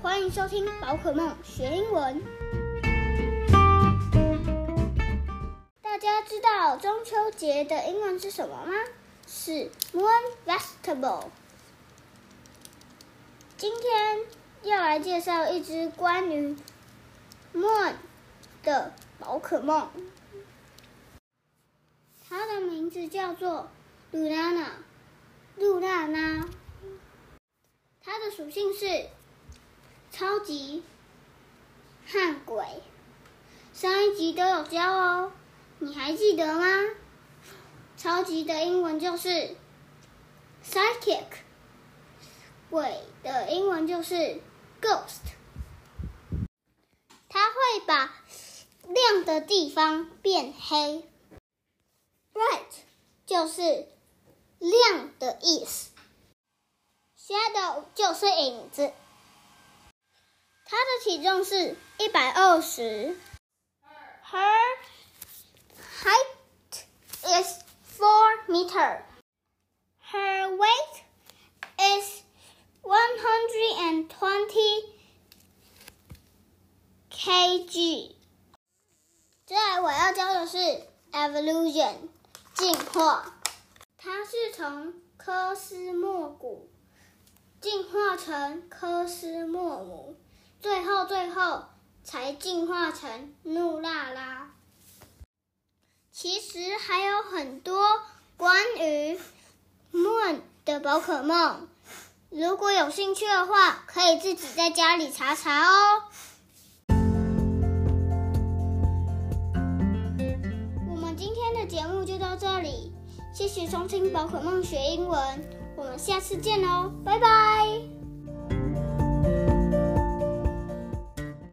欢迎收听宝可梦学英文。大家知道中秋节的英文是什么吗？是 Moon Festival。今天要来介绍一只关于 Moon 的宝可梦，它的名字叫做 Luna，露娜娜。它的属性是超级汉鬼，上一集都有教哦，你还记得吗？超级的英文就是 psychic，鬼的英文就是 ghost。它会把亮的地方变黑，bright 就是亮的意思。Shadow 就是影子，它的体重是一百二十。Her height is four meter. Her weight is one hundred and twenty kg. 接下来我要教的是 evolution 进化，它是从科斯莫古。进化成科斯莫姆，最后最后才进化成怒拉拉。其实还有很多关于 Moon 的宝可梦，如果有兴趣的话，可以自己在家里查查哦。我们今天的节目就到这里，谢谢收听宝可梦学英文。我们下次见喽，拜拜。